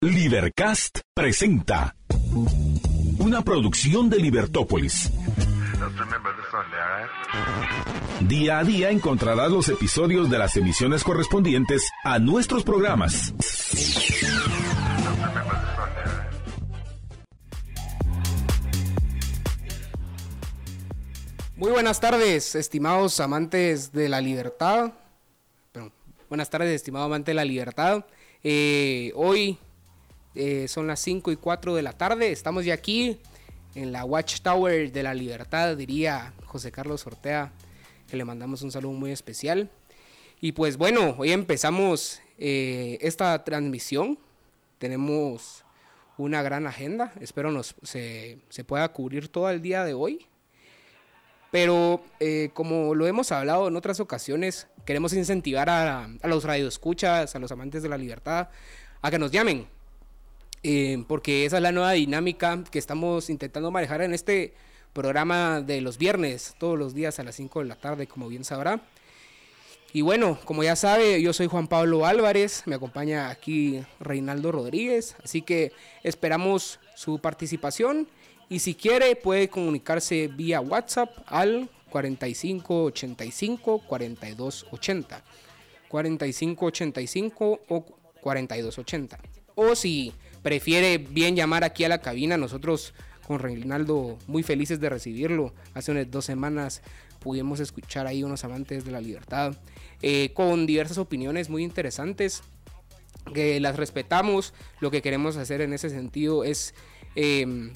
Libercast presenta una producción de Libertópolis. Día a día encontrarás los episodios de las emisiones correspondientes a nuestros programas. Muy buenas tardes, estimados amantes de la libertad. buenas tardes, estimado amante de la libertad. Eh, hoy eh, son las 5 y 4 de la tarde. Estamos ya aquí en la Watchtower de la Libertad, diría José Carlos Ortea, que le mandamos un saludo muy especial. Y pues bueno, hoy empezamos eh, esta transmisión. Tenemos una gran agenda. Espero nos, se, pueda cubrir todo el día de hoy. Pero eh, como lo hemos hablado en otras ocasiones, queremos incentivar a, a los radioescuchas, a los amantes de la libertad, a que nos llamen, eh, porque esa es la nueva dinámica que estamos intentando manejar en este programa de los viernes, todos los días a las 5 de la tarde, como bien sabrá. Y bueno, como ya sabe, yo soy Juan Pablo Álvarez, me acompaña aquí Reinaldo Rodríguez, así que esperamos su participación y si quiere puede comunicarse vía WhatsApp al 4585 4280. 4585 o 4280. O si prefiere bien llamar aquí a la cabina. Nosotros con Reinaldo muy felices de recibirlo. Hace unas dos semanas pudimos escuchar ahí unos amantes de la libertad eh, con diversas opiniones muy interesantes que las respetamos. Lo que queremos hacer en ese sentido es em,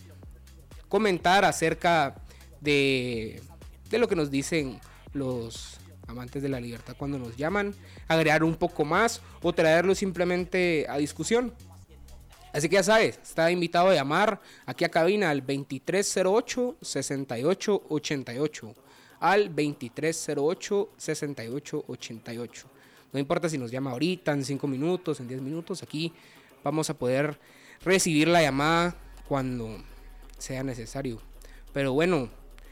comentar acerca de, de lo que nos dicen los amantes de la libertad cuando nos llaman, agregar un poco más o traerlo simplemente a discusión. Así que ya sabes, está invitado a llamar aquí a cabina al 2308-6888. Al 2308-6888. No importa si nos llama ahorita, en 5 minutos, en 10 minutos, aquí vamos a poder recibir la llamada cuando sea necesario. Pero bueno,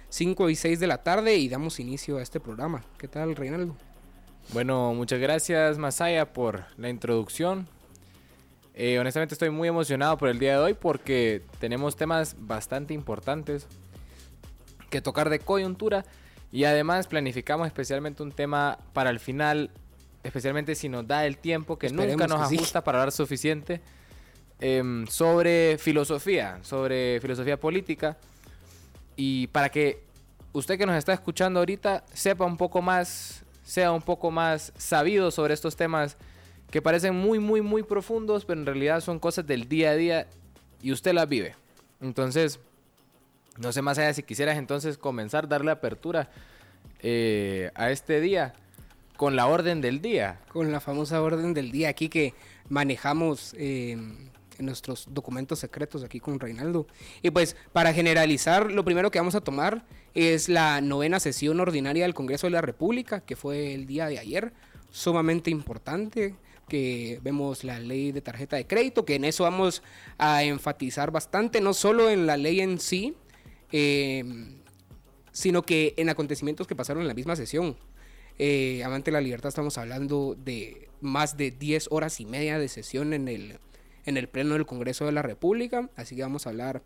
5 y 6 de la tarde y damos inicio a este programa. ¿Qué tal, Reinaldo? Bueno, muchas gracias, Masaya, por la introducción. Eh, honestamente estoy muy emocionado por el día de hoy porque tenemos temas bastante importantes que tocar de coyuntura y además planificamos especialmente un tema para el final, especialmente si nos da el tiempo que nunca nos ajusta para dar suficiente, em, sobre filosofía, sobre filosofía política. Y para que usted que nos está escuchando ahorita sepa un poco más, sea un poco más sabido sobre estos temas que parecen muy, muy, muy profundos, pero en realidad son cosas del día a día y usted las vive. Entonces, no sé más allá si quisieras entonces comenzar, darle apertura eh, a este día con la orden del día. Con la famosa orden del día aquí que manejamos eh, en nuestros documentos secretos aquí con Reinaldo. Y pues para generalizar, lo primero que vamos a tomar es la novena sesión ordinaria del Congreso de la República, que fue el día de ayer, sumamente importante que vemos la ley de tarjeta de crédito, que en eso vamos a enfatizar bastante, no solo en la ley en sí, eh, sino que en acontecimientos que pasaron en la misma sesión. Eh, Amante de la Libertad estamos hablando de más de 10 horas y media de sesión en el, en el Pleno del Congreso de la República, así que vamos a hablar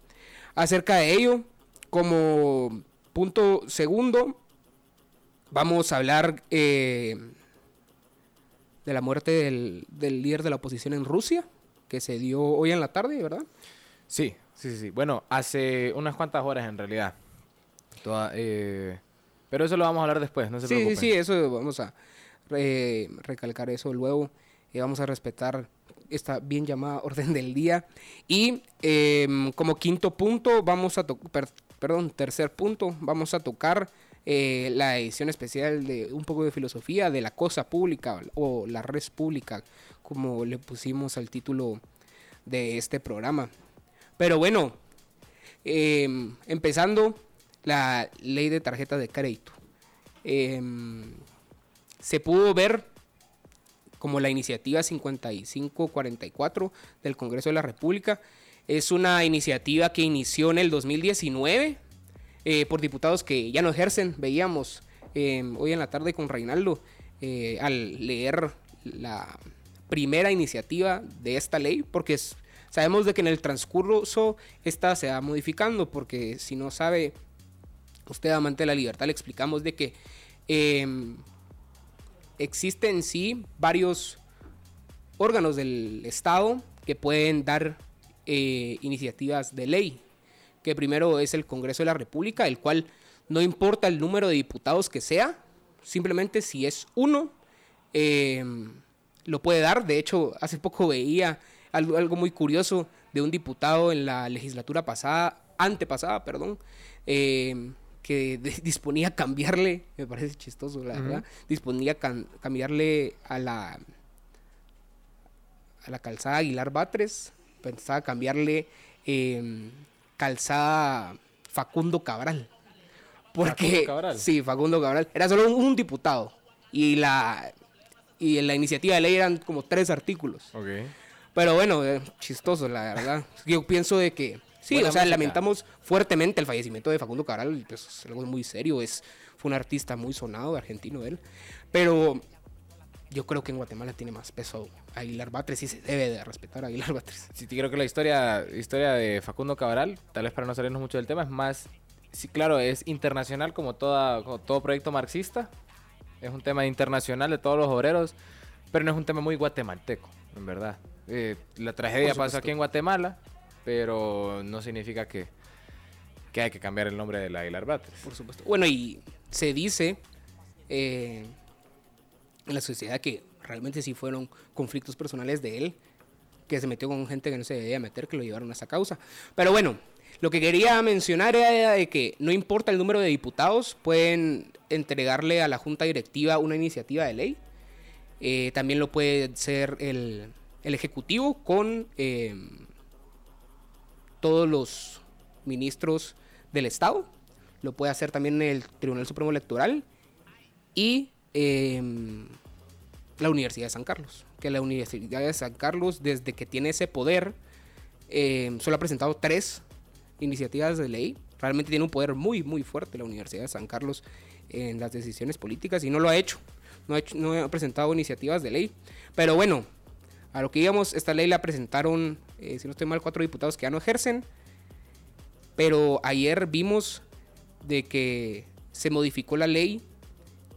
acerca de ello. Como punto segundo, vamos a hablar... Eh, de la muerte del, líder de la oposición en Rusia, que se dio hoy en la tarde, ¿verdad? Sí, sí, sí. Bueno, hace unas cuantas horas en realidad. Eh, pero eso lo vamos a hablar después, no se sí, preocupen. Sí, sí, eso vamos a recalcar eso luego. y vamos a respetar esta bien llamada orden del día. Y em, como quinto punto, vamos a tocar, perdón, tercer punto, vamos a tocar eh, la edición especial de un poco de filosofía de la cosa pública o la res pública, como le pusimos al título de este programa. Pero bueno, em, empezando la ley de tarjeta de crédito. Em, se pudo ver como la iniciativa 5544 del Congreso de la República. Es una iniciativa que inició en el 2019 eh, por diputados que ya no ejercen. Veíamos em, hoy en la tarde con Reinaldo eh, al leer la primera iniciativa de esta ley, porque Sabemos de que en el transcurso esta se va modificando, porque si no sabe, usted amante de la libertad, le explicamos de que em, existen sí varios órganos del Estado que pueden dar eh, iniciativas de ley. Que primero es el Congreso de la República, el cual no importa el número de diputados que sea, simplemente si es uno, em, lo puede dar. De hecho, hace poco veía algo, algo, muy curioso de un diputado en la legislatura pasada, antepasada, perdón, em, que disponía cambiarle, me parece chistoso, la verdad, disponía cambiarle a la a la calzada Aguilar Batres, pensaba cambiarle em, calzada Facundo Cabral. Porque, ¿Facundo Cabral? Sí, Facundo Cabral. Era solo un, diputado. Y la, y en la iniciativa de ley eran como tres artículos. Pero bueno, eh, chistoso, la verdad. Yo pienso de que... Sí, o sea, lamentamos fuertemente el fallecimiento de Facundo Cabral. Pues, es algo muy serio. Es, fue un artista muy sonado, argentino él. Pero yo creo que en Guatemala tiene más peso Aguilar Batres y se debe de respetar a Aguilar Batres. Sí, creo que la historia, historia de Facundo Cabral, tal vez para no salirnos mucho del tema, es más, sí, claro, es internacional como, toda, todo proyecto marxista. Es un tema internacional de todos los obreros, pero no es un tema muy guatemalteco, en verdad. Eh, la tragedia pasó aquí en Guatemala, pero no significa que, que hay que cambiar el nombre de Aguilar Batres. Por supuesto. Bueno, y se dice eh, en la sociedad que realmente sí fueron conflictos personales de él, que se metió con gente que no se debía meter, que lo llevaron a esa causa. Pero bueno, lo que quería mencionar era de que no importa el número de diputados, pueden entregarle a la Junta Directiva una iniciativa de ley. Eh, también lo puede ser el, Ejecutivo con eh, todos los ministros del Estado. Lo puede hacer también el Tribunal Supremo Electoral. Y Em, la Universidad de San Carlos. Que la Universidad de San Carlos, desde que tiene ese poder, em, solo ha presentado tres iniciativas de ley. Realmente tiene un poder muy, muy fuerte la Universidad de San Carlos en las decisiones políticas y no lo ha hecho. No ha, presentado iniciativas de ley. Pero bueno, a lo que íbamos, esta ley la presentaron, eh, si no estoy mal, cuatro diputados que ya no ejercen. Pero ayer vimos de que se modificó la ley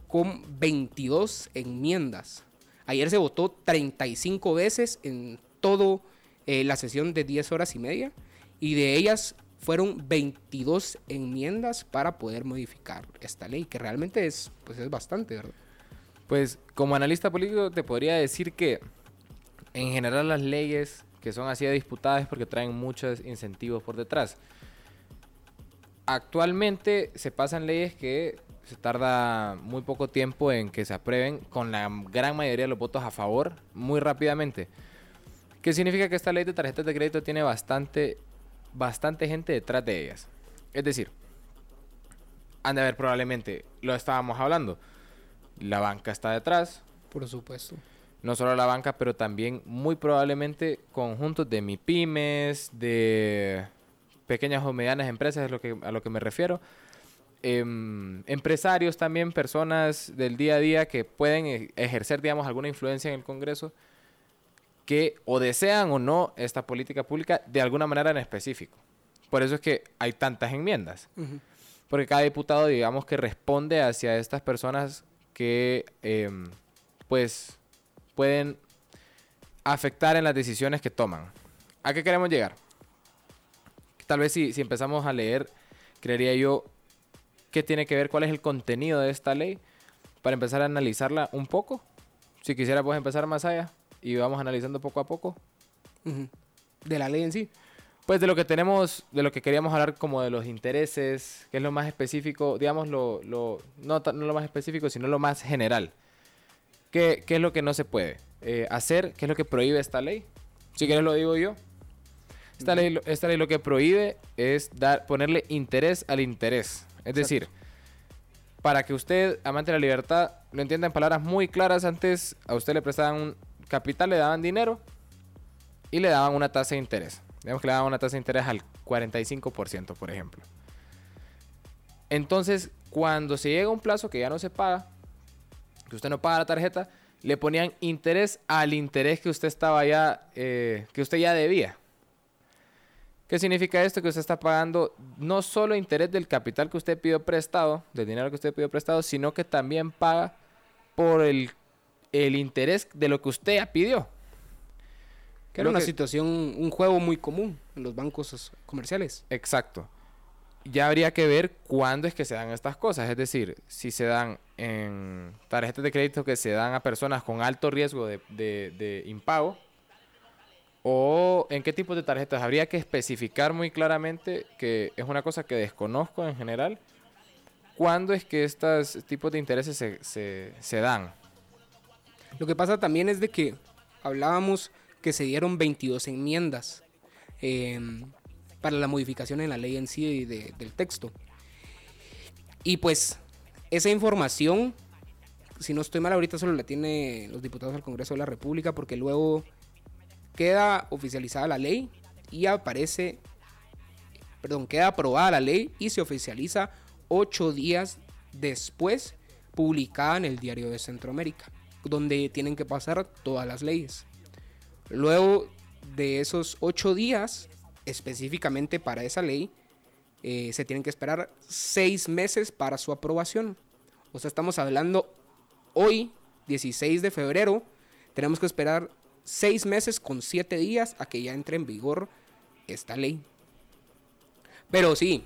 con 22 enmiendas. Ayer se votó 35 veces en toda eh, la sesión de 10 horas y media y de ellas fueron 22 enmiendas para poder modificar esta ley, que realmente es, pues es bastante, ¿verdad? Pues como analista político te podría decir que en general las leyes que son así disputadas es porque traen muchos incentivos por detrás. Actualmente se pasan leyes que se tarda muy poco tiempo en que se aprueben con la gran mayoría de los votos a favor muy rápidamente. ¿Qué significa que esta ley de tarjetas de crédito tiene bastante, bastante gente detrás de ellas? Es decir, han de haber probablemente, lo estábamos hablando, la banca está detrás. Por supuesto. No solo la banca, pero también muy probablemente conjuntos de MIPIMES, de pequeñas o medianas empresas, es lo que, a lo que me refiero Em, empresarios también, personas del día a día que pueden e-, ejercer, digamos, alguna influencia en el Congreso, que o desean o no esta política pública de alguna manera en específico. Por eso es que hay tantas enmiendas. Porque cada diputado, digamos, que responde hacia estas personas que, em, pues, pueden afectar en las decisiones que toman. ¿A qué queremos llegar? Tal vez si, si empezamos a leer, creería yo, qué tiene que ver, cuál es el contenido de esta ley, para empezar a analizarla un poco. Si quisiera, pues empezar más allá y vamos analizando poco a poco. De la ley en sí. Pues de lo que tenemos, de lo que queríamos hablar como de los intereses, que es lo más específico, digamos, lo, lo no, no lo más específico, sino lo más general. ¿Qué, qué es lo que no se puede eh, hacer? ¿Qué es lo que prohíbe esta ley? Si quieres lo digo yo. Esta, ley, esta ley lo que prohíbe es dar, ponerle interés al interés. Es decir, para que usted, amante de la libertad, lo entienda en palabras muy claras, antes a usted le prestaban un capital, le daban dinero y le daban una tasa de interés. Digamos que le daban una tasa de interés al 45%, por ejemplo. Entonces, cuando se llega a un plazo que ya no se paga, que usted no paga la tarjeta, le ponían interés al interés que usted estaba ya, eh, que usted ya debía. ¿Qué significa esto? Que usted está pagando no solo interés del capital que usted pidió prestado, del dinero que usted pidió prestado, sino que también paga por el, el interés de lo que usted ya pidió. Que era una situación, un juego muy común en los bancos comerciales. Exacto. Ya habría que ver cuándo es que se dan estas cosas. Es decir, si se dan en tarjetas de crédito que se dan a personas con alto riesgo de, de, de impago, ¿O en qué tipo de tarjetas? Habría que especificar muy claramente, que es una cosa que desconozco en general, cuándo es que estos tipos de intereses se, dan. Lo que pasa también es de que hablábamos que se dieron 22 enmiendas em, para la modificación en la ley en sí del texto. Y pues esa información, si no estoy mal ahorita, solo la tienen los diputados del Congreso de la República porque luego queda oficializada la ley y aparece, perdón, queda aprobada la ley y se oficializa ocho días después publicada en el Diario de Centroamérica, donde tienen que pasar todas las leyes. Luego de esos ocho días, específicamente para esa ley, eh, se tienen que esperar seis meses para su aprobación. O sea, estamos hablando hoy, 16 de febrero, tenemos que esperar seis meses con siete días a que ya entre en vigor esta ley. Pero sí,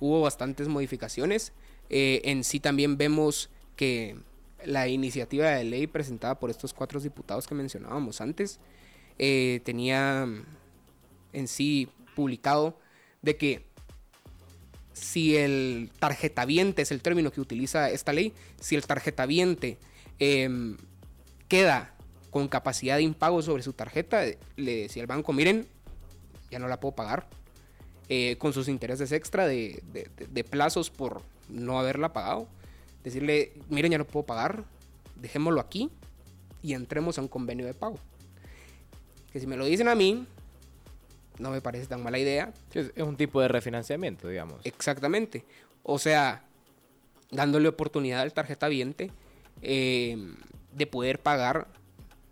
hubo bastantes modificaciones. Eh, en sí también vemos que la iniciativa de ley presentada por estos cuatro diputados que mencionábamos antes eh, tenía en sí publicado de que si el tarjetaviente es el término que utiliza esta ley, si el tarjetaviente em, queda con capacidad de impago sobre su tarjeta, le decía al banco, miren, ya no la puedo pagar, eh, con sus intereses extra de, plazos por no haberla pagado. Decirle, miren, ya no puedo pagar, dejémoslo aquí y entremos a un convenio de pago. Que si me lo dicen a mí, no me parece tan mala idea. Es un tipo de refinanciamiento, digamos. Exactamente. O sea, dándole oportunidad al tarjeta viente eh, de poder pagar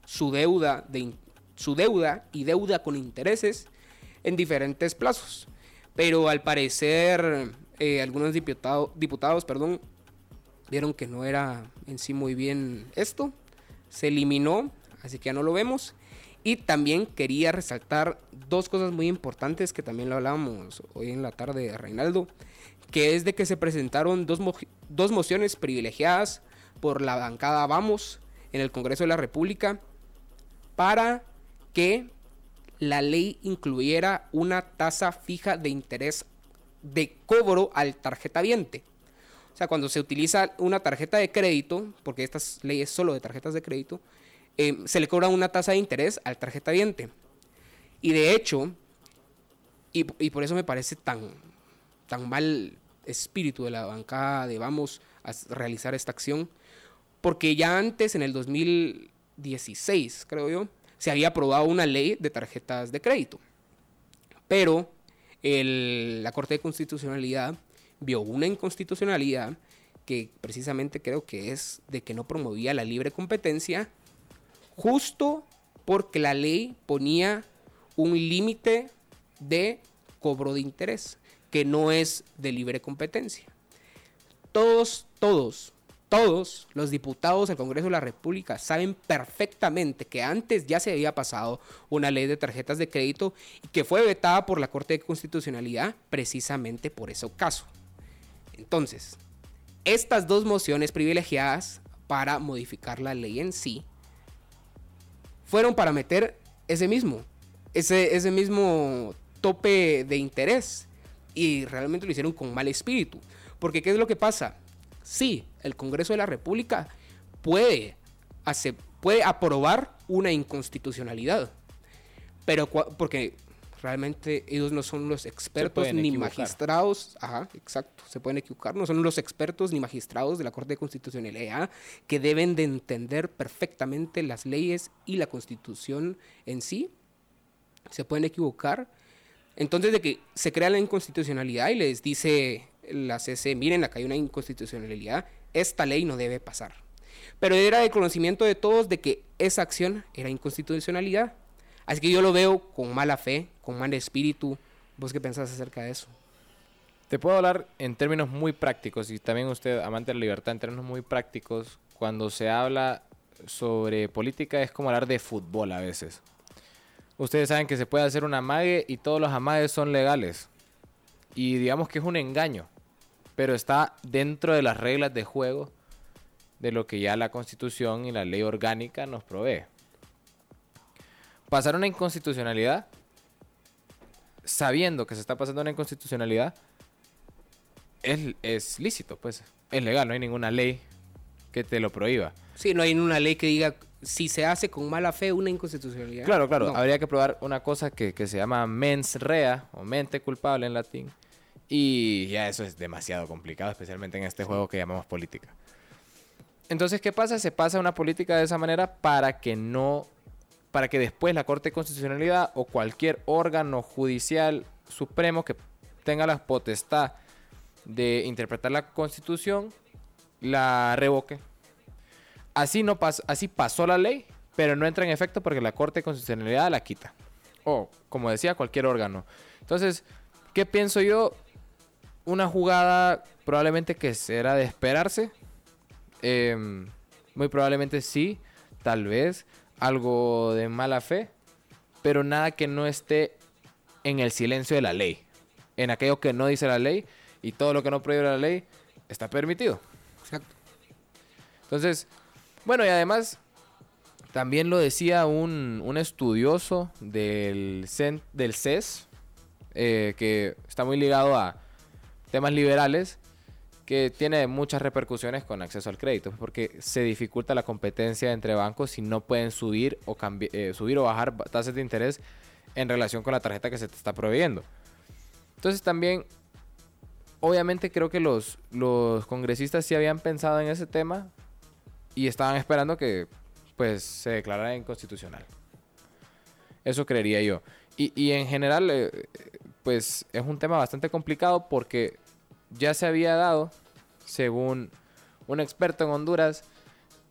su deuda, de, su deuda y deuda con intereses en diferentes plazos. Pero al parecer eh, algunos diputado, diputados perdón, vieron que no era en sí muy bien esto. Se eliminó, así que ya no lo vemos. Y también quería resaltar dos cosas muy importantes que también lo hablábamos hoy en la tarde Reinaldo, que es de que se presentaron dos, dos mociones privilegiadas por la bancada Vamos en el Congreso de la República para que la ley incluyera una tasa fija de interés de cobro al tarjetaviente. O sea, cuando se utiliza una tarjeta de crédito, porque esta ley es solo de tarjetas de crédito, eh, se le cobra una tasa de interés al tarjetaviente. Y de hecho, y, por eso me parece tan, tan mal espíritu de la bancada de vamos a realizar esta acción, porque ya antes, en el 2000, 16, creo yo, se había aprobado una ley de tarjetas de crédito. Pero la Corte de Constitucionalidad vio una inconstitucionalidad que precisamente creo que es de que no promovía la libre competencia, justo porque la ley ponía un límite de cobro de interés, que no es de libre competencia. Todos, todos todos los diputados del Congreso de la República saben perfectamente que antes ya se había pasado una ley de tarjetas de crédito y que fue vetada por la Corte de Constitucionalidad precisamente por ese caso. Entonces, estas dos mociones privilegiadas para modificar la ley en sí fueron para meter ese mismo, ese, ese mismo tope de interés y realmente lo hicieron con mal espíritu. Porque ¿qué es lo que pasa? sí, el Congreso de la República puede, puede aprobar una inconstitucionalidad, pero porque realmente ellos no son los expertos ni magistrados, ajá, exacto, se pueden equivocar, no son los expertos ni magistrados de la Corte de Constitucionalidad que deben de entender perfectamente las leyes y la Constitución en sí, se pueden equivocar. Entonces de que se crea la inconstitucionalidad y les dice la CC, miren, acá hay una inconstitucionalidad, esta ley no debe pasar. Pero era de conocimiento de todos de que esa acción era inconstitucionalidad. Así que yo lo veo con mala fe, con mal espíritu, ¿Vos qué pensás acerca de eso? Te puedo hablar en términos muy prácticos y también usted, amante de la libertad, en términos muy prácticos, cuando se habla sobre política es como hablar de fútbol a veces. Ustedes saben que se puede hacer un amague y todos los amagues son legales. Y digamos que es un engaño, pero está dentro de las reglas de juego de lo que ya la constitución y la ley orgánica nos provee. Pasar una inconstitucionalidad, sabiendo que se está pasando una inconstitucionalidad, es, es lícito, pues. Es legal, no hay ninguna ley que te lo prohíba. Sí, no hay una ley que diga si se hace con mala fe una inconstitucionalidad. Claro, claro. No. Habría que probar una cosa que, que se llama mens rea o mente culpable en latín. Y ya eso es demasiado complicado, especialmente en este juego que llamamos política. Entonces, ¿qué pasa? Se pasa una política de esa manera para que no, para que después la Corte de Constitucionalidad o cualquier órgano judicial supremo que tenga la potestad de interpretar la Constitución la revoque. Así no pas- así pasó la ley, pero no entra en efecto porque la Corte de Constitucionalidad la quita. O, como decía, cualquier órgano. Entonces, ¿qué pienso yo? Una jugada probablemente que será de esperarse. Em, muy probablemente sí, tal vez algo de mala fe, pero nada que no esté en el silencio de la ley. En aquello que no dice la ley y todo lo que no prohíbe la ley está permitido. Exacto. Entonces, bueno, y además, también lo decía un, un estudioso del, CEN del CES, eh, que está muy ligado a temas liberales, que tiene muchas repercusiones con acceso al crédito, porque se dificulta la competencia entre bancos y no pueden subir o, eh, subir o bajar ba- tasas de interés en relación con la tarjeta que se te está proveyendo. Entonces también obviamente creo que los, los congresistas sí habían pensado en ese tema y estaban esperando que pues se declarara inconstitucional. Eso creería yo. Y, y en general, eh, pues es un tema bastante complicado porque ya se había dado, según un experto en Honduras,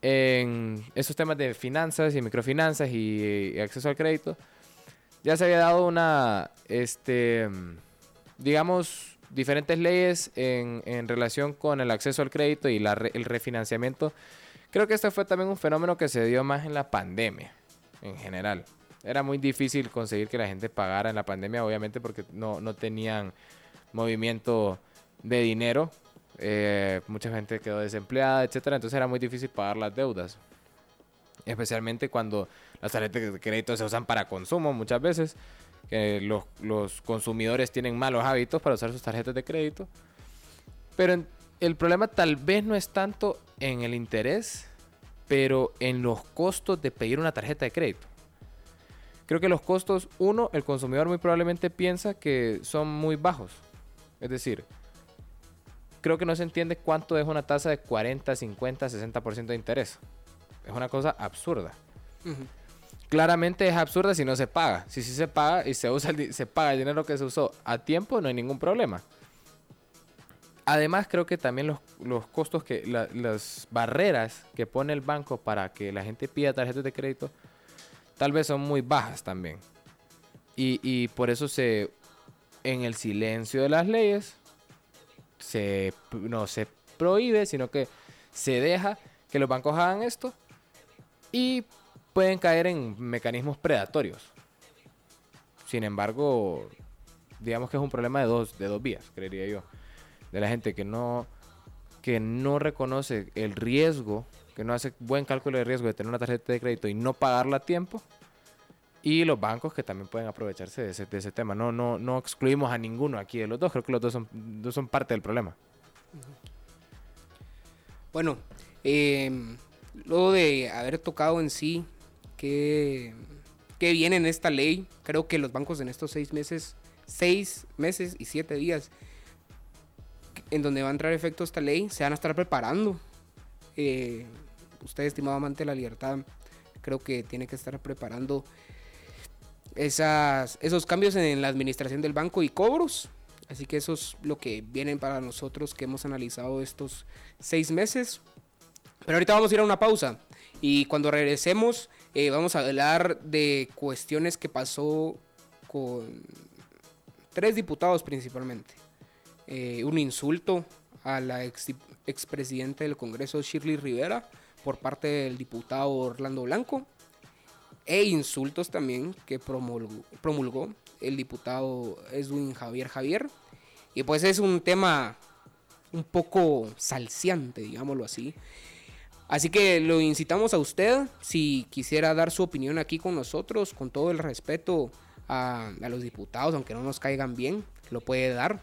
en esos temas de finanzas y microfinanzas y, acceso al crédito, ya se había dado una, este, digamos, diferentes leyes en, en relación con el acceso al crédito y la el refinanciamiento. Creo que este fue también un fenómeno que se dio más en la pandemia, en general. Era muy difícil conseguir que la gente pagara en la pandemia, obviamente, porque no, no tenían movimiento de dinero. eh, mucha gente quedó desempleada, etcétera. Entonces era muy difícil pagar las deudas. Especialmente cuando las tarjetas de crédito se usan para consumo muchas veces. Los, los consumidores tienen malos hábitos para usar sus tarjetas de crédito. Pero el problema tal vez no es tanto en el interés, pero en los costos de pedir una tarjeta de crédito. Creo que los costos, uno, el consumidor muy probablemente piensa que son muy bajos. Es decir, creo que no se entiende cuánto es una tasa de 40, 50, 60% de interés. Es una cosa absurda. Claramente es absurda si no se paga. Si sí se paga y se usa el se paga el dinero que se usó a tiempo, no hay ningún problema. Además, creo que también los, los costos que la- las barreras que pone el banco para que la gente pida tarjetas de crédito tal vez son muy bajas también. Y, y por eso se en el silencio de las leyes se no se prohíbe, sino que se deja que los bancos hagan esto y pueden caer en mecanismos predatorios. Sin embargo, digamos que es un problema de dos, de dos vías, creería yo. De la gente que no, que no reconoce el riesgo, que no hace buen cálculo de riesgo de tener una tarjeta de crédito y no pagarla a tiempo. Y los bancos que también pueden aprovecharse de ese, de ese tema. No, no, no excluimos a ninguno aquí de los dos. Creo que los dos son, dos son parte del problema. Bueno, eh, luego de haber tocado en sí que, que viene en esta ley, creo que los bancos en estos seis meses, seis meses y siete días, en donde va a entrar efecto esta ley, se van a estar preparando. Eh, usted, estimado amante de la libertad, creo que tiene que estar preparando esas, esos cambios en la administración del banco y cobros. Así que eso es lo que viene para nosotros que hemos analizado estos seis meses. Pero ahorita vamos a ir a una pausa. Y cuando regresemos, eh, vamos a hablar de cuestiones que pasó con tres diputados principalmente. Eh, un insulto a la ex, expresidente del Congreso Shirley Rivera por parte del diputado Orlando Blanco e insultos también que promulgó, el diputado Edwin Javier Javier. Y pues es un tema un poco salciante, digámoslo así. Así que lo incitamos a usted, si quisiera dar su opinión aquí con nosotros, con todo el respeto a, los diputados, aunque no nos caigan bien, lo puede dar.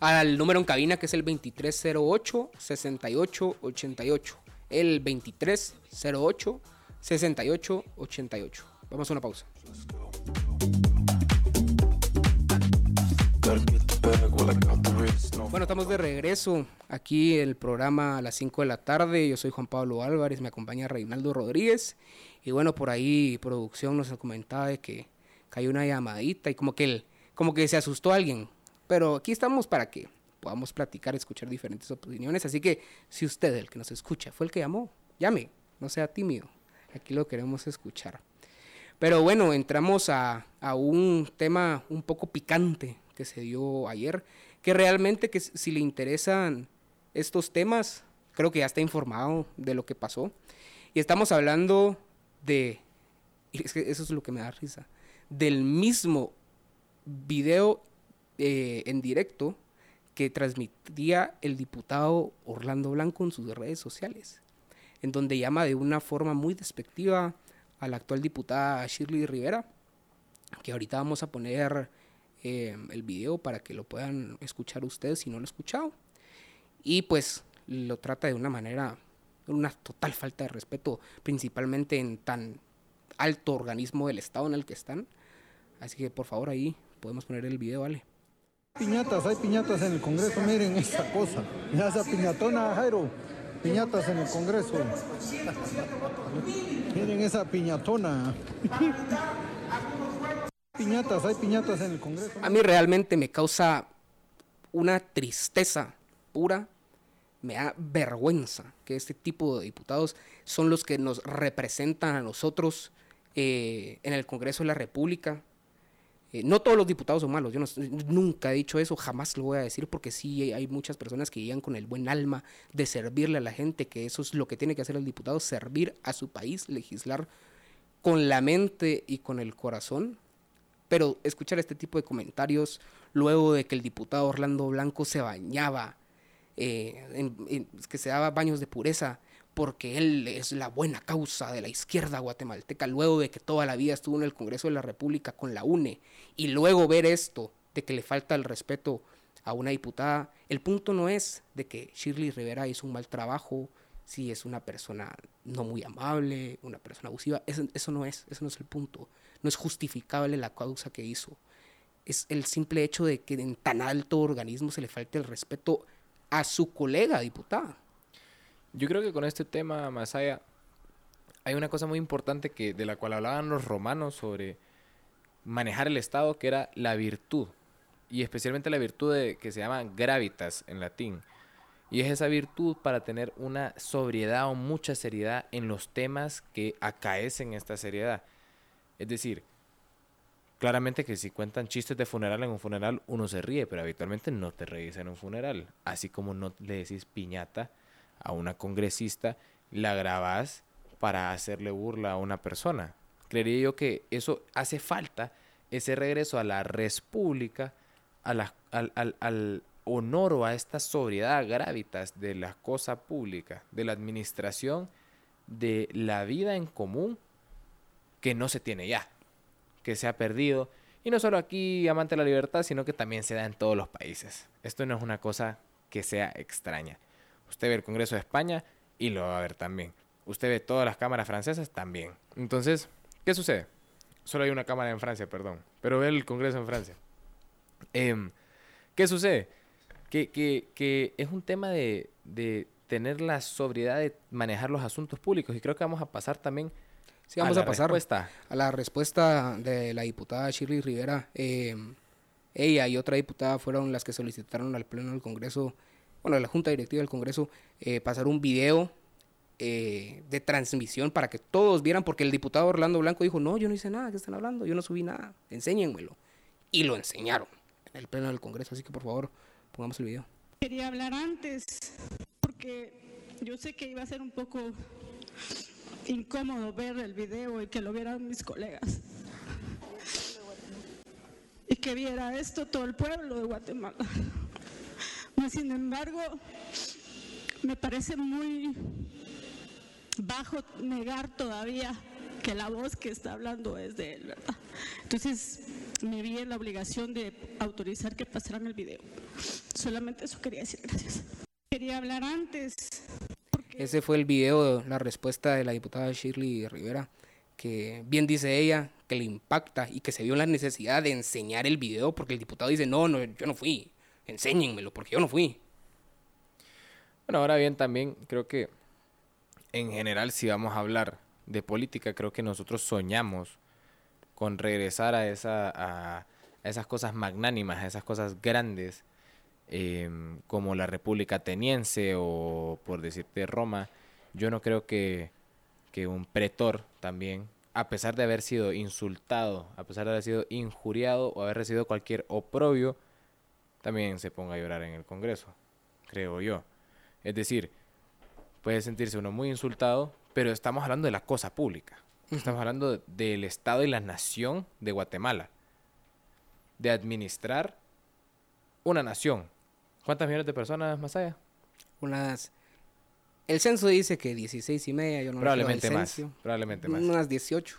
Al número en cabina que es el 2308-6888. El 2308-6888. Vamos a una pausa. Bueno, estamos de regreso aquí el programa a las 5 de la tarde. Yo soy Juan Pablo Álvarez, me acompaña Reinaldo Rodríguez. Y bueno, por ahí producción nos comentaba de que cayó una llamadita y como que, él, como que se asustó alguien. Pero aquí estamos para que podamos platicar, escuchar diferentes opiniones. Así que si usted, el que nos escucha, fue el que llamó, llame, no sea tímido. Aquí lo queremos escuchar. Pero bueno, entramos a, a un tema un poco picante que se dio ayer, que realmente que si le interesan estos temas, creo que ya está informado de lo que pasó. Y estamos hablando de, y es que eso es lo que me da risa, del mismo video eh, en directo que transmitía el diputado Orlando Blanco en sus redes sociales, en donde llama de una forma muy despectiva a la actual diputada Shirley Rivera, que ahorita vamos a poner eh, el video para que lo puedan escuchar ustedes si no lo han escuchado. Y pues lo trata de una manera, una total falta de respeto, principalmente en tan alto organismo del Estado en el que están. Así que por favor ahí podemos poner el video, ¿vale? Piñatas, hay piñatas en el Congreso, miren esa cosa. Mira esa piñatona, Jairo. Piñatas en el Congreso. Miren esa piñatona. Piñatas, hay piñatas en el Congreso. A mí realmente me causa una tristeza pura, me da vergüenza que este tipo de diputados son los que nos representan a nosotros eh, en el Congreso de la República. Eh, no todos los diputados son malos, yo nunca he dicho eso, jamás lo voy a decir porque sí hay muchas personas que llegan con el buen alma de servirle a la gente, que eso es lo que tiene que hacer el diputado, servir a su país, legislar con la mente y con el corazón. Pero escuchar este tipo de comentarios luego de que el diputado Orlando Blanco se bañaba, eh, que se daba baños de pureza, porque él es la buena causa de la izquierda guatemalteca, luego de que toda la vida estuvo en el Congreso de la República con la UNE, y luego ver esto, de que le falta el respeto a una diputada, el punto no es de que Shirley Rivera hizo un mal trabajo, si es una persona no muy amable, una persona abusiva, eso, eso no es, eso no es el punto no es justificable la causa que hizo. Es el simple hecho de que en tan alto organismo se le falte el respeto a su colega diputada. Yo creo que con este tema, Masaya, hay una cosa muy importante que, de la cual hablaban los romanos sobre manejar el Estado, que era la virtud. Y especialmente la virtud de, que se llama gravitas en latín. Y es esa virtud para tener una sobriedad o mucha seriedad en los temas que acaecen esta seriedad. Es decir, claramente que si cuentan chistes de funeral en un funeral, uno se ríe, pero habitualmente no te reís en un funeral. Así como no le decís piñata a una congresista, la grabás para hacerle burla a una persona. Creería yo que eso hace falta, ese regreso a la res pública, al, al honor o a esta sobriedad gravitas de la cosa pública, de la administración, de la vida en común que no se tiene ya, que se ha perdido. Y no solo aquí, amante de la libertad, sino que también se da en todos los países. Esto no es una cosa que sea extraña. Usted ve el Congreso de España y lo va a ver también. Usted ve todas las cámaras francesas también. Entonces, ¿qué sucede? Solo hay una cámara en Francia, perdón. Pero ve el Congreso en Francia. Em, ¿Qué sucede? Que, que, es un tema de, de tener la sobriedad de manejar los asuntos públicos. Y creo que vamos a pasar también Sí, vamos a, pasar a la respuesta de la diputada Shirley Rivera. Eh, ella y otra diputada fueron las que solicitaron al Pleno del Congreso, bueno, la Junta Directiva del Congreso, eh, pasar un video eh, de transmisión para que todos vieran, porque el diputado Orlando Blanco dijo, no, yo no hice nada, ¿qué están hablando? Yo no subí nada, enséñenmelo. y lo enseñaron en el pleno del Congreso. Así que por favor, pongamos el video. Quería hablar antes porque yo sé que iba a ser un poco incómodo ver el video y que lo vieran mis colegas. Y que viera esto todo el pueblo de Guatemala. Sin embargo, me parece muy bajo negar todavía que la voz que está hablando es de él, ¿verdad? Entonces me vi en la obligación de autorizar que pasaran el video. Solamente eso quería decir, gracias. Quería hablar antes. Ese fue el video, la respuesta de la diputada Shirley Rivera, que bien dice ella, que le impacta y que se vio la necesidad de enseñar el video porque el diputado dice, no, no, yo no fui, enséñenmelo porque yo no fui. Bueno, ahora bien, también creo que en general si vamos a hablar de política, creo que nosotros soñamos con regresar a, esa, a, esas cosas magnánimas, a esas cosas grandes, em, como la República Ateniense o por decirte Roma. Yo no creo que, que un pretor también, a pesar de haber sido insultado, a pesar de haber sido injuriado o haber recibido cualquier oprobio, también se ponga a llorar en el Congreso, creo yo. Es decir, puede sentirse uno muy insultado, pero estamos hablando de la cosa pública. Estamos hablando del Estado y la nación de Guatemala. De administrar una nación. ¿Cuántas millones de personas más allá? Unas... El censo dice que 16 y media, yo no Probablemente más. Probablemente más. Unas 18.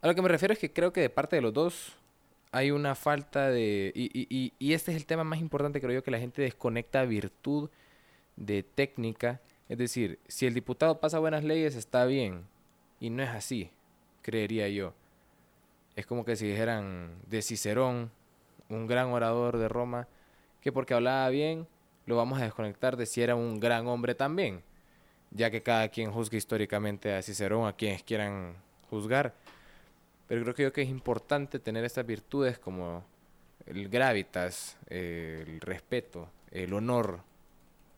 A lo que me refiero es que creo que de parte de los dos hay una falta de... Y, y, y este es el tema más importante, creo yo, que la gente desconecta virtud de técnica es decir, si el diputado pasa buenas leyes está bien. Y no es así, creería yo. Es como que si dijeran de Cicerón, un gran orador de Roma, que porque hablaba bien, lo vamos a desconectar de si era un gran hombre también. Ya que cada quien juzga históricamente a Cicerón, a quienes quieran juzgar. Pero creo que yo que es importante tener estas virtudes como el gravitas, el respeto, el honor,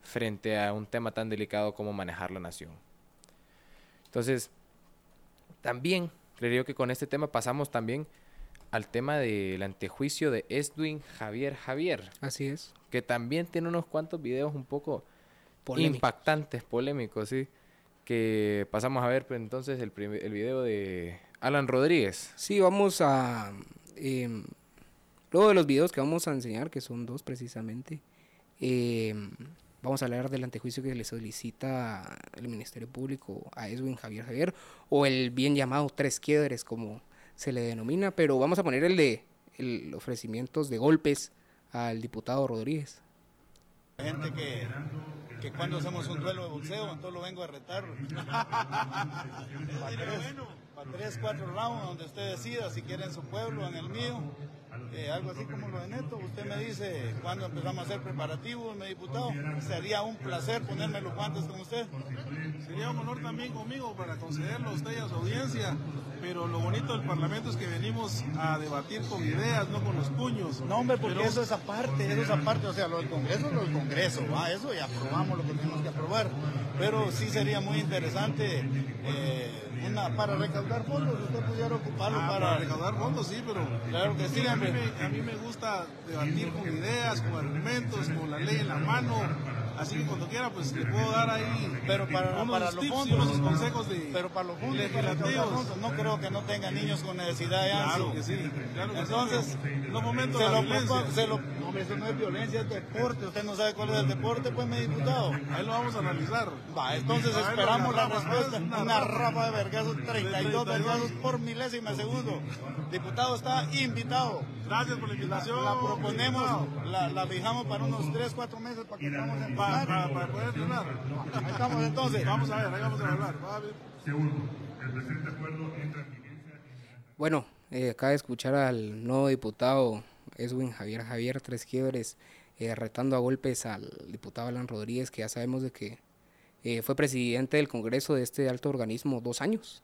frente a un tema tan delicado como manejar la nación. Entonces, también creo que con este tema pasamos también al tema del antejuicio de Edwin Javier Javier. Así es. Que también tiene unos cuantos videos un poco impactantes, polémicos, sí. Que pasamos a ver pues, entonces el, el video de Alan Rodríguez. Sí, vamos a... Eh, luego de los videos que vamos a enseñar, que son dos precisamente, eh, Vamos a hablar del antejuicio que le solicita el Ministerio Público a Edwin Javier Javier, o el bien llamado tres quiebres, como se le denomina, pero vamos a poner el de el ofrecimientos de golpes al diputado Rodríguez. Gente que, que cuando hacemos un duelo de boxeo, entonces lo vengo a retar. para, tres, cuatro rounds, donde usted decida si quiere en su pueblo, en el mío. Eh, algo así como lo de Neto. Usted me dice cuando empezamos a hacer preparativos, me diputado. Sería un placer ponerme los guantes con usted. Sería un honor también conmigo para concederlo a usted y a su audiencia. Pero lo bonito del Parlamento es que venimos a debatir con ideas, no con los puños. No, hombre, porque eso es aparte, eso es aparte. O sea, lo del Congreso es lo del Congreso, ¿va? Eso y aprobamos lo que tenemos que aprobar. Pero sí sería muy interesante. Eh, para recaudar fondos, usted pudiera ocuparlo ah, para... recaudar fondos, sí, pero... Claro que sí, a mí, me, a mí me gusta debatir con ideas, con argumentos, con la ley en la mano, Así que cuando quiera, pues le puedo dar ahí pero para, para los fondos, unos consejos de pero para los fondos, legislativos. no creo que no tenga niños con necesidad. Claro que sí. Claro que Entonces, sí. los momentos se de lo. Se lo, eso no es violencia, es deporte. Usted no sabe cuál es el deporte, pues, mi diputado. Ahí lo vamos a analizar. Va, entonces esperamos la respuesta. Una, una rapa de vergazos, 32 vergazos por milésima segundo. Diputado está invitado. Gracias por la invitación. La, proponemos, la, la, fijamos para unos 3, 4 meses para que estamos en para, para, para, poder entrenar. Ahí estamos entonces. Vamos a ver, ahí vamos a hablar. Segundo, el presente acuerdo entra en vigencia. Bueno, eh, acaba de escuchar al nuevo diputado Edwin Javier Javier Tres Quiebres eh, retando a golpes al diputado Alan Rodríguez, que ya sabemos de que eh, fue presidente del Congreso de este alto organismo dos años.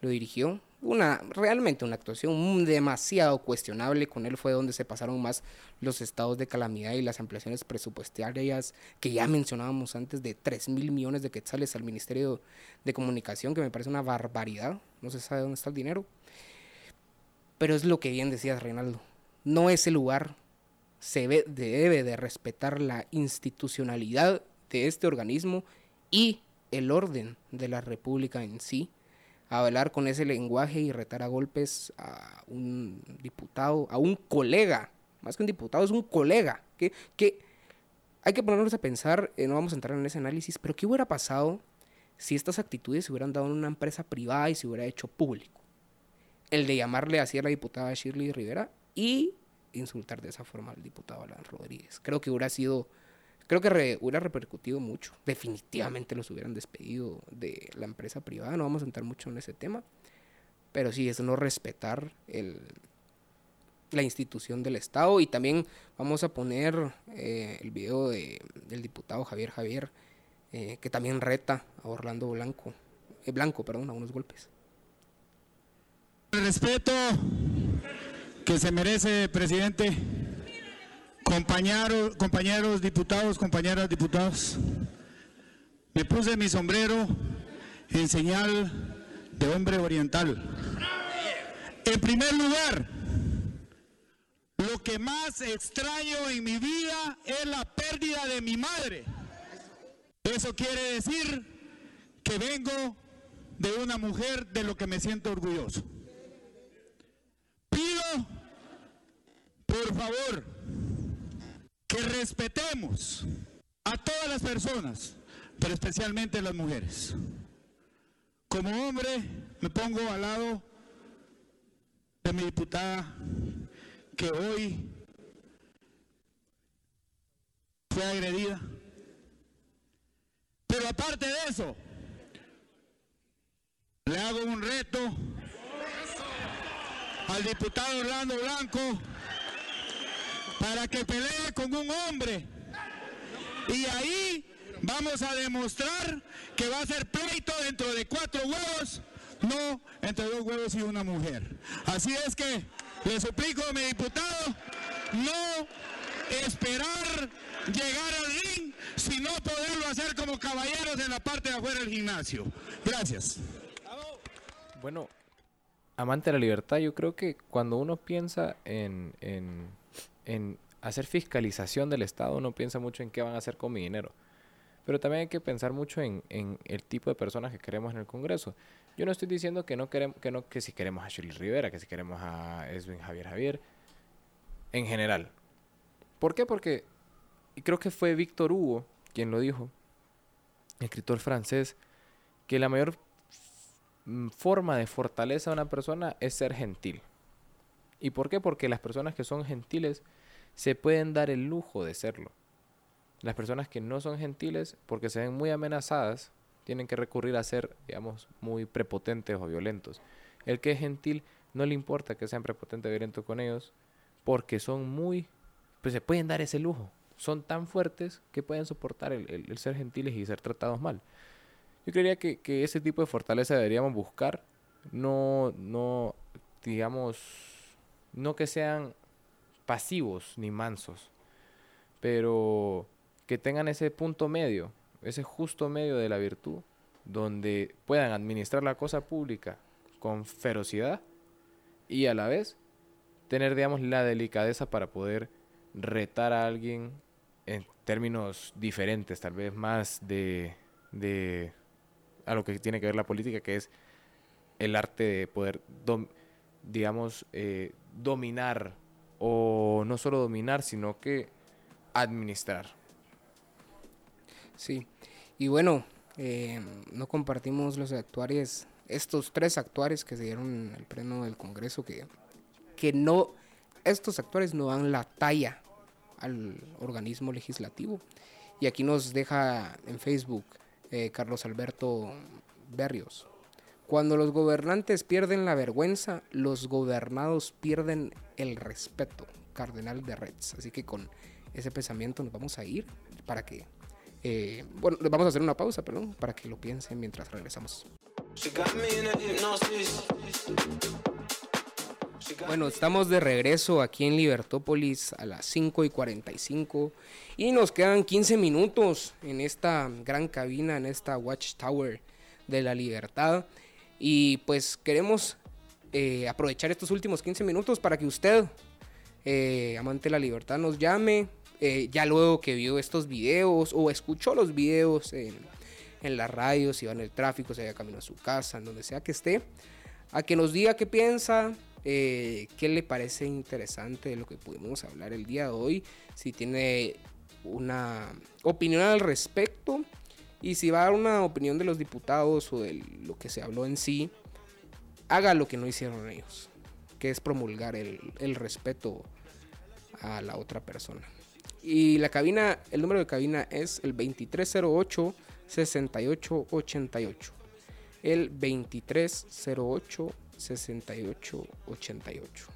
Lo dirigió, una realmente una actuación demasiado cuestionable. Con él fue donde se pasaron más los estados de calamidad y las ampliaciones presupuestarias que ya mencionábamos antes de 3 mil millones de quetzales al Ministerio de Comunicación, que me parece una barbaridad. No se sabe dónde está el dinero. Pero es lo que bien decías, Reinaldo. No es el lugar, se ve- debe de respetar la institucionalidad de este organismo y el orden de la república en sí. Hablar con ese lenguaje y retar a golpes a un diputado, a un colega, más que un diputado, es un colega, que, que hay que ponernos a pensar, eh, no vamos a entrar en ese análisis, pero ¿qué hubiera pasado si estas actitudes se hubieran dado en una empresa privada y se hubiera hecho público? El de llamarle así a la diputada Shirley Rivera y insultar de esa forma al diputado Alan Rodríguez. Creo que hubiera sido, creo que hubiera repercutido mucho. Definitivamente los hubieran despedido de la empresa privada, no vamos a entrar mucho en ese tema, pero sí es no respetar el, la institución del Estado y también vamos a poner eh, el video de, del diputado Javier Javier eh, que también reta a Orlando Blanco, eh, Blanco, perdón, a unos golpes. Respeto que se merece, presidente, compañeros, compañeros diputados, compañeras diputados, me puse mi sombrero en señal de hombre oriental. En primer lugar, lo que más extraño en mi vida es la pérdida de mi madre. Eso quiere decir que vengo de una mujer de lo que me siento orgulloso. Por favor, que respetemos a todas las personas, pero especialmente a las mujeres. Como hombre, me pongo al lado de mi diputada que hoy fue agredida. Pero aparte de eso, le hago un reto al diputado Orlando Blanco para que pelee con un hombre. Y ahí vamos a demostrar que va a ser pleito dentro de cuatro huevos, no entre dos huevos y una mujer. Así es que le suplico a mi diputado no esperar llegar al ring, sino poderlo hacer como caballeros en la parte de afuera del gimnasio. Gracias. Bueno, amante de la libertad, yo creo que cuando uno piensa en, en, en hacer fiscalización del Estado, uno piensa mucho en qué van a hacer con mi dinero. Pero también hay que pensar mucho en, en el tipo de personas que queremos en el Congreso. Yo no estoy diciendo que no queremos, que no, que si queremos a Shirley Rivera, que si queremos a Edwin Javier Javier, en general. ¿Por qué? Porque y creo que fue Víctor Hugo quien lo dijo, escritor francés, que la mayor forma de fortaleza de una persona es ser gentil. ¿Y por qué? Porque las personas que son gentiles se pueden dar el lujo de serlo. Las personas que no son gentiles, porque se ven muy amenazadas, tienen que recurrir a ser, digamos, muy prepotentes o violentos. El que es gentil no le importa que sean prepotentes o violentos con ellos, porque son muy, pues se pueden dar ese lujo. Son tan fuertes que pueden soportar el, ser gentiles y ser tratados mal. Yo creería que, que ese tipo de fortaleza deberíamos buscar, no, no, digamos, no que sean pasivos ni mansos, pero que tengan ese punto medio, ese justo medio de la virtud, donde puedan administrar la cosa pública con ferocidad y a la vez tener, digamos, la delicadeza para poder retar a alguien en términos diferentes, tal vez más de, de a lo que tiene que ver la política, que es el arte de poder, digamos, eh, dominar, o no solo dominar, sino que administrar. Sí, y bueno, eh, no compartimos los actuarios, estos tres actuarios que se dieron en el pleno del Congreso, que, que no, estos actuarios no dan la talla al organismo legislativo. Y aquí nos deja en Facebook eh, Carlos Alberto Berrios. Cuando los gobernantes pierden la vergüenza, los gobernados pierden el respeto. Cardenal de Reds. Así que con ese pensamiento nos vamos a ir para que eh, bueno, vamos a hacer una pausa, perdón, para que lo piensen mientras regresamos. Bueno, estamos de regreso aquí en Libertópolis a las 5 y 45 y nos quedan 15 minutos en esta gran cabina, en esta Watchtower de la libertad. Y pues queremos eh, aprovechar estos últimos 15 minutos para que usted eh, amante de la libertad, nos llame. eh, ya luego que vio estos videos o escuchó los videos en, la radio, si va en el tráfico, si va camino a su casa, en donde sea que esté, a que nos diga qué piensa, qué le parece interesante de lo que pudimos hablar el día de hoy, si tiene una opinión al respecto y si va a dar una opinión de los diputados o de lo que se habló en sí, haga lo que no hicieron ellos, que es promulgar el, el respeto a la otra persona. Y la cabina, el número de cabina es el 2308 6888. El 2308 6888.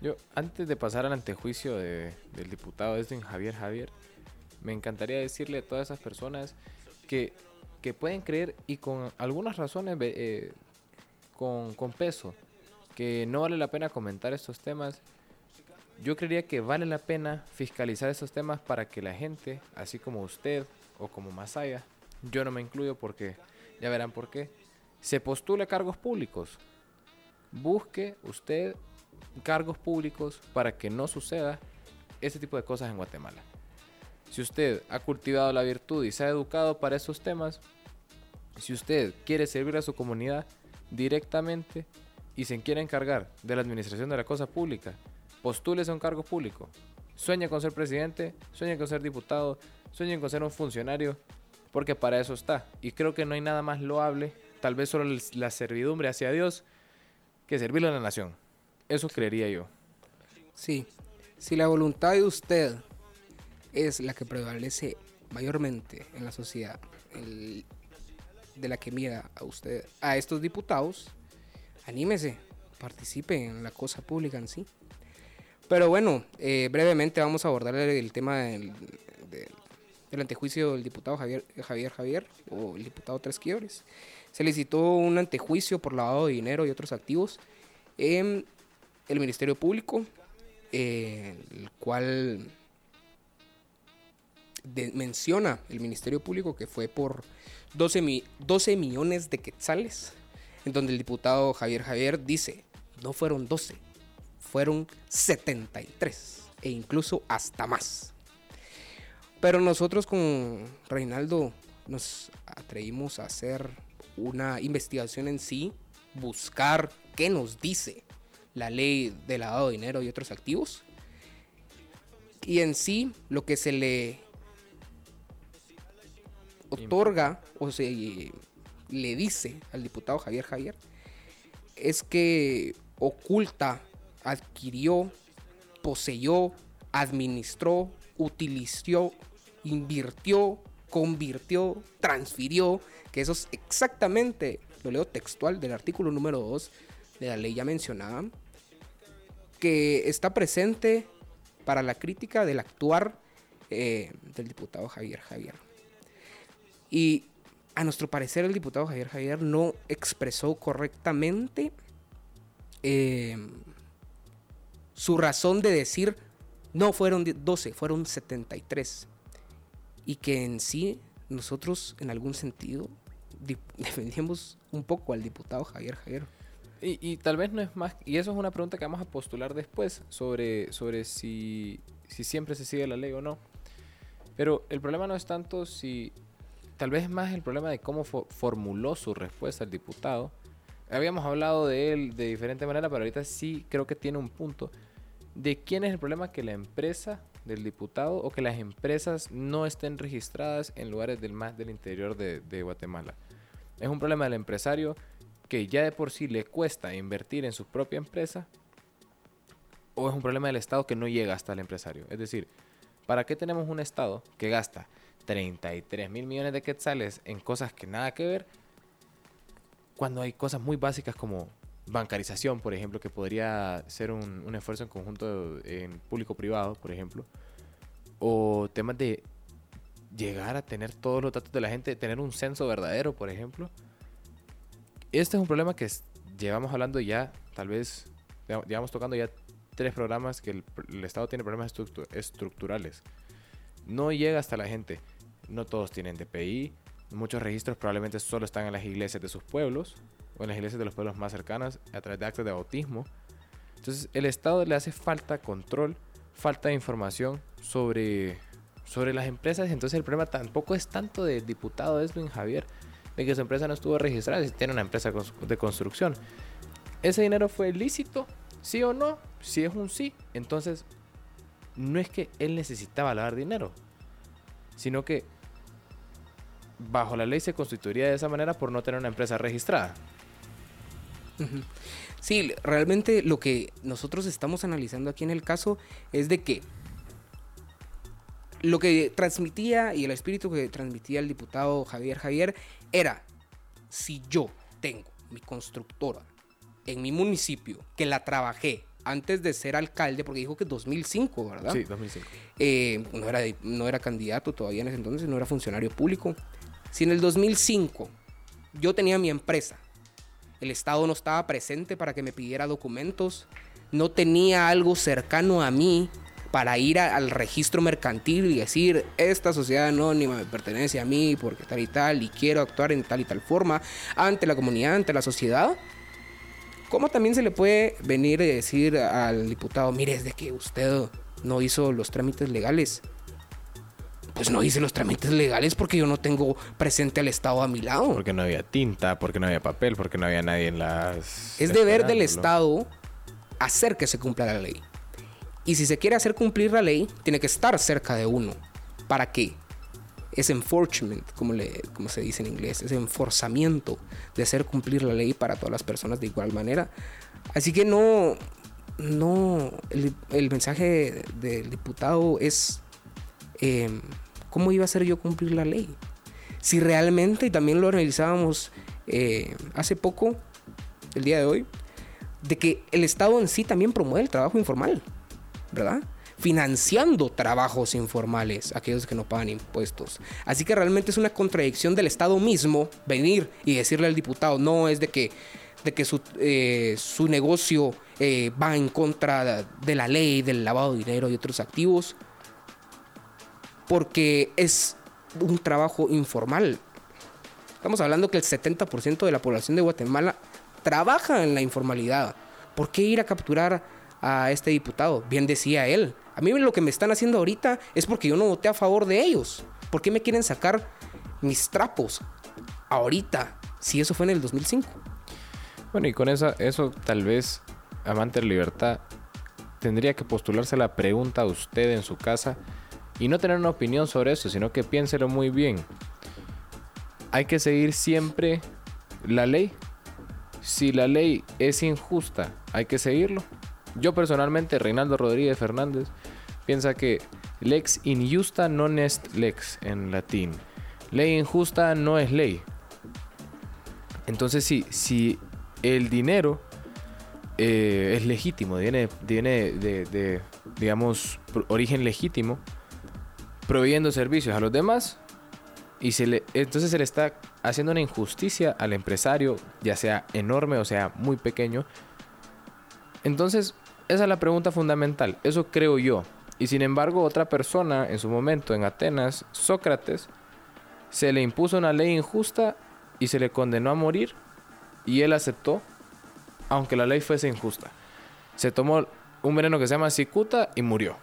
Yo, antes de pasar al antejuicio de- del diputado Edwin Javier Javier, me encantaría decirle a todas esas personas que, que pueden creer y con algunas razones eh, con, con peso, que no vale la pena comentar estos temas. Yo creería que vale la pena fiscalizar estos temas para que la gente, así como usted o como Masaya, yo no me incluyo porque ya verán por qué, se postule a cargos públicos. Busque usted cargos públicos para que no suceda ese tipo de cosas en Guatemala. Si usted ha cultivado la virtud y se ha educado para esos temas, si usted quiere servir a su comunidad directamente y se quiere encargar de la administración de la cosa pública, postúlese a un cargo público. Sueña con ser presidente, sueña con ser diputado, sueña con ser un funcionario, porque para eso está. Y creo que no hay nada más loable, tal vez solo la servidumbre hacia Dios, que servirle a la nación. Eso creería yo. Sí, si la voluntad de usted es la que prevalece mayormente en la sociedad, de la que mira a usted, a estos diputados, anímese, participe en la cosa pública en sí. Pero bueno, eh, brevemente vamos a abordar el, el tema del, del- del antejuicio del diputado Javier, Javier Javier o el diputado Tres Quiebres. Se le citó un antejuicio por lavado de dinero y otros activos en el Ministerio Público, eh, el cual de- menciona el Ministerio Público que fue por 12, mi- 12 millones de quetzales, en donde el diputado Javier Javier dice, no fueron 12, fueron 73 e incluso hasta más. Pero nosotros con Reinaldo nos atrevimos a hacer una investigación en sí, buscar qué nos dice la ley de lavado de dinero y otros activos. Y en sí, lo que se le otorga o se le dice al diputado Javier Javier es que oculta, adquirió, poseyó, administró, utilizó, invirtió, convirtió, transfirió, que eso es exactamente, lo leo textual del artículo número 2 de la ley ya mencionada, que está presente para la crítica del actuar eh, del diputado Javier Javier. Y a nuestro parecer el diputado Javier Javier no expresó correctamente eh, su razón de decir no fueron 12, fueron 73. Y que en sí nosotros en algún sentido defendíamos un poco al diputado Javier Javier. Y, y tal vez no es más, y eso es una pregunta que vamos a postular después sobre, sobre si, si siempre se sigue la ley o no. Pero el problema no es tanto si, tal vez más el problema de cómo fo- formuló su respuesta el diputado. Habíamos hablado de él de diferente manera, pero ahorita sí creo que tiene un punto. ¿De quién es el problema que la empresa del diputado o que las empresas no estén registradas en lugares del más del interior de, de Guatemala? Es un problema del empresario que ya de por sí le cuesta invertir en su propia empresa o es un problema del Estado que no llega hasta el empresario. Es decir, ¿para qué tenemos un Estado que gasta 33 mil millones de quetzales en cosas que nada que ver cuando hay cosas muy básicas como bancarización, por ejemplo, que podría ser un, un esfuerzo en conjunto en público-privado, por ejemplo, o temas de llegar a tener todos los datos de la gente, tener un censo verdadero, por ejemplo. Este es un problema que llevamos hablando ya, tal vez, lleva- llevamos tocando ya tres programas que el, Estado tiene problemas estructu- estructurales. No llega hasta la gente. No todos tienen DPI. Muchos registros probablemente solo están en las iglesias de sus pueblos o en las iglesias de los pueblos más cercanas a través de actos de bautismo. Entonces, el Estado le hace falta control, falta de información sobre, sobre las empresas. Entonces, el problema tampoco es tanto del diputado Edwin Javier, de que su empresa no estuvo registrada, si tiene una empresa de construcción. ¿Ese dinero fue lícito? ¿Sí o no? Si es un sí, entonces no es que él necesitaba lavar dinero, sino que bajo la ley se constituiría de esa manera por no tener una empresa registrada. Sí, realmente lo que nosotros estamos analizando aquí en el caso es de que lo que transmitía y el espíritu que transmitía el diputado Javier Javier era, si yo tengo mi constructora en mi municipio, que la trabajé antes de ser alcalde, porque dijo que 2005, ¿verdad? Sí, 2005. Eh, no, era, no era candidato todavía en ese entonces, no era funcionario público. Si en el 2005 yo tenía mi empresa, el Estado no estaba presente para que me pidiera documentos, no tenía algo cercano a mí para ir a- al registro mercantil y decir, esta sociedad anónima me pertenece a mí porque tal y tal, y quiero actuar en tal y tal forma ante la comunidad, ante la sociedad. ¿Cómo también se le puede venir y decir al diputado, mire, es de que usted no hizo los trámites legales? Pues no hice los trámites legales porque yo no tengo presente al Estado a mi lado. Porque no había tinta, porque no había papel, porque no había nadie en las... Es deber del. Estado hacer que se cumpla la ley. Y si se quiere hacer cumplir la ley, tiene que estar cerca de uno. ¿Para qué? Es enforcement, como, le, como se dice en inglés, es enforzamiento de hacer cumplir la ley para todas las personas de igual manera. Así que no, no, el, el mensaje del diputado es eh, cómo iba a ser yo cumplir la ley. Si realmente, y también lo analizábamos eh, hace poco, el día de hoy, de que el Estado en sí también promueve el trabajo informal, ¿verdad? Financiando trabajos informales, aquellos que no pagan impuestos. Así que realmente es una contradicción del Estado mismo venir y decirle al diputado, no es de que, de que su, eh, su negocio eh, va en contra de la ley, del lavado de dinero y otros activos, porque es un trabajo informal. Estamos hablando que el 70% de la población de Guatemala trabaja en la informalidad. ¿Por qué ir a capturar a este diputado? Bien decía él. A mí lo que me están haciendo ahorita es porque yo no voté a favor de ellos. ¿Por qué me quieren sacar mis trapos ahorita? Si eso fue en el 2005. Bueno, y con esa, eso tal vez, amante de libertad, tendría que postularse la pregunta a usted en su casa y no tener una opinión sobre eso, sino que piénselo muy bien. Hay que seguir siempre la ley. Si la ley es injusta, hay que seguirlo. Yo personalmente, Reinaldo Rodríguez Fernández, piensa que lex injusta non est lex en latín. Ley injusta no es ley. Entonces, si, si el dinero eh, es legítimo, viene, viene de, de, digamos, origen legítimo, proveyendo servicios a los demás, y se le, entonces se le está haciendo una injusticia al empresario, ya sea enorme o sea muy pequeño. Entonces, esa es la pregunta fundamental, eso creo yo. Y sin embargo, otra persona en su momento en Atenas, Sócrates, se le impuso una ley injusta y se le condenó a morir y él aceptó, aunque la ley fuese injusta. Se tomó un veneno que se llama cicuta y murió.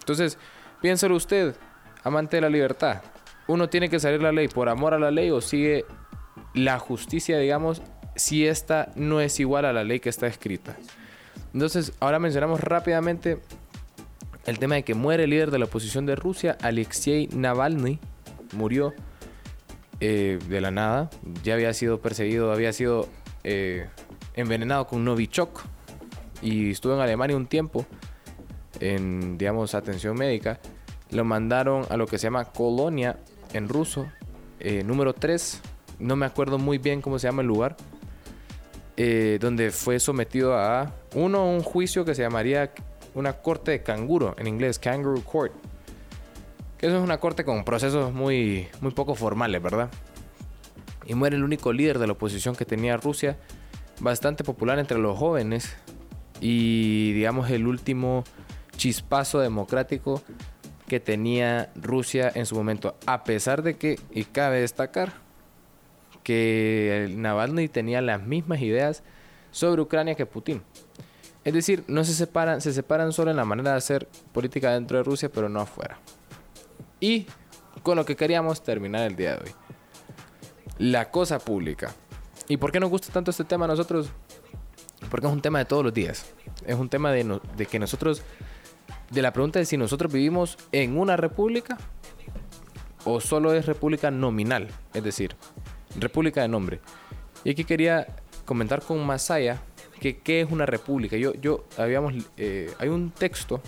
Entonces, piénselo usted, amante de la libertad. Uno tiene que salir la ley por amor a la ley o sigue la justicia, digamos, si esta no es igual a la ley que está escrita. Entonces, ahora mencionamos rápidamente el tema de que muere el líder de la oposición de Rusia, Alexei Navalny, murió eh, de la nada. Ya había sido perseguido, había sido eh, envenenado con Novichok y estuvo en Alemania un tiempo en, digamos, atención médica. Lo mandaron a lo que se llama Colonia en ruso, eh, número 3. No me acuerdo muy bien cómo se llama el lugar. Eh, donde fue sometido a uno un juicio que se llamaría una corte de canguro en inglés, kangaroo court. Que eso es una corte con procesos muy, muy poco formales, ¿verdad? Y muere el único líder de la oposición que tenía Rusia, bastante popular entre los jóvenes y digamos el último chispazo democrático que tenía Rusia en su momento, a pesar de que, y cabe destacar, que Navalny tenía las mismas ideas sobre Ucrania que Putin. Es decir, no se separan, se separan solo en la manera de hacer política dentro de Rusia, pero no afuera. Y con lo que queríamos terminar el día de hoy. La cosa pública. ¿Y por qué nos gusta tanto este tema a nosotros? Porque es un tema de todos los días. Es un tema de, de que nosotros, de la pregunta de si nosotros vivimos en una república o solo es república nominal, es decir, república de nombre. Y aquí quería comentar con Masaya que qué es una república. Yo, yo habíamos, eh, hay un texto,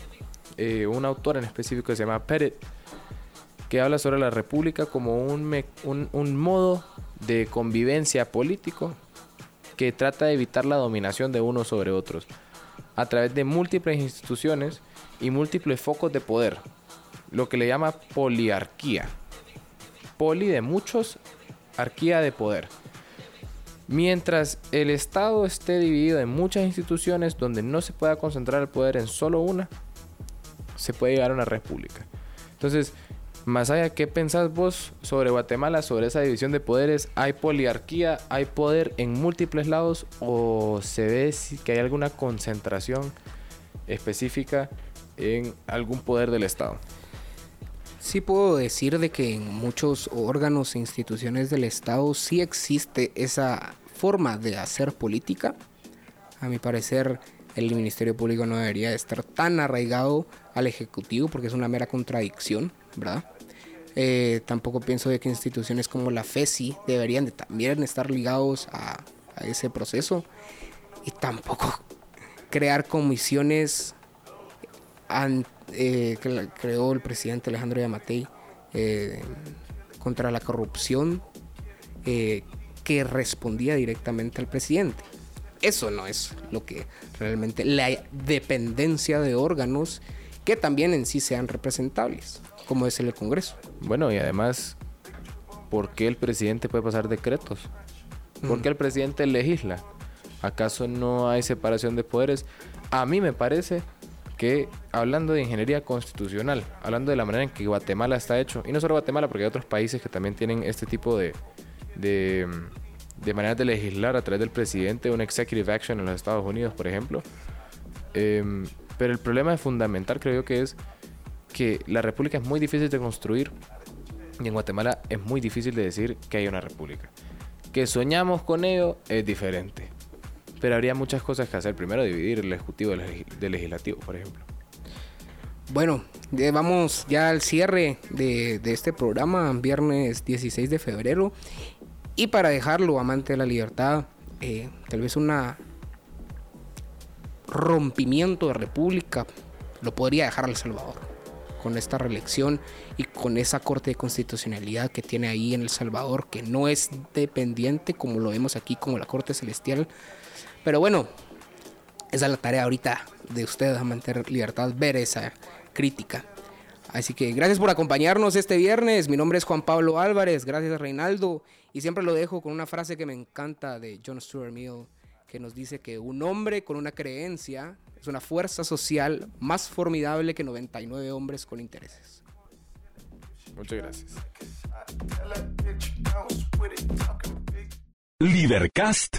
eh, un autor en específico que se llama Pettit, que habla sobre la república como un, un, un modo de convivencia político que trata de evitar la dominación de unos sobre otros a través de múltiples instituciones y múltiples focos de poder, lo que le llama poliarquía. Poli de muchos, arquía de poder. Mientras el Estado esté dividido en muchas instituciones donde no se pueda concentrar el poder en solo una, se puede llegar a una república. Entonces, más allá, ¿qué pensás vos sobre Guatemala, sobre esa división de poderes? ¿Hay poliarquía, hay poder en múltiples lados o se ve que hay alguna concentración específica en algún poder del Estado? Sí puedo decir de que en muchos órganos e instituciones del Estado sí existe esa forma de hacer política. A mi parecer, el Ministerio Público no debería estar tan arraigado al Ejecutivo porque es una mera contradicción, ¿verdad? Eh, tampoco pienso de que instituciones como la FESI deberían de también estar ligados a, a ese proceso y tampoco crear comisiones an- eh, que la- creó el presidente Alejandro Yamatei eh, contra la corrupción eh, que respondía directamente al presidente. Eso no es lo que realmente la dependencia de órganos que también en sí sean representables, como es el Congreso. Bueno, y además, ¿por qué el presidente puede pasar decretos? ¿Por qué el presidente legisla? ¿Acaso no hay separación de poderes? A mí me parece que hablando de ingeniería constitucional, hablando de la manera en que Guatemala está hecho, y no solo Guatemala, porque hay otros países que también tienen este tipo de, de, de maneras de legislar a través del presidente, un executive action en los Estados Unidos, por ejemplo. Em, pero el problema fundamental creo yo que es que la república es muy difícil de construir y en Guatemala es muy difícil de decir que hay una república. Que soñamos con ello es diferente. Pero habría muchas cosas que hacer. Primero, dividir el ejecutivo del, legi- del legislativo, por ejemplo. Bueno, vamos ya al cierre de, de este programa, viernes 16 de febrero. Y para dejarlo, amante de la libertad, eh, tal vez una rompimiento de república lo podría dejar El Salvador con esta reelección y con esa corte de constitucionalidad que tiene ahí en El Salvador, que no es dependiente como lo vemos aquí como la Corte Celestial. Pero bueno, esa es la tarea ahorita de ustedes, amante de libertad, ver esa crítica. Así que gracias por acompañarnos este viernes. Mi nombre es Juan Pablo Álvarez. Gracias, Reinaldo. Y siempre lo dejo con una frase que me encanta de John Stuart Mill, que nos dice que un hombre con una creencia es una fuerza social más formidable que 99 hombres con intereses. Muchas gracias. Libercast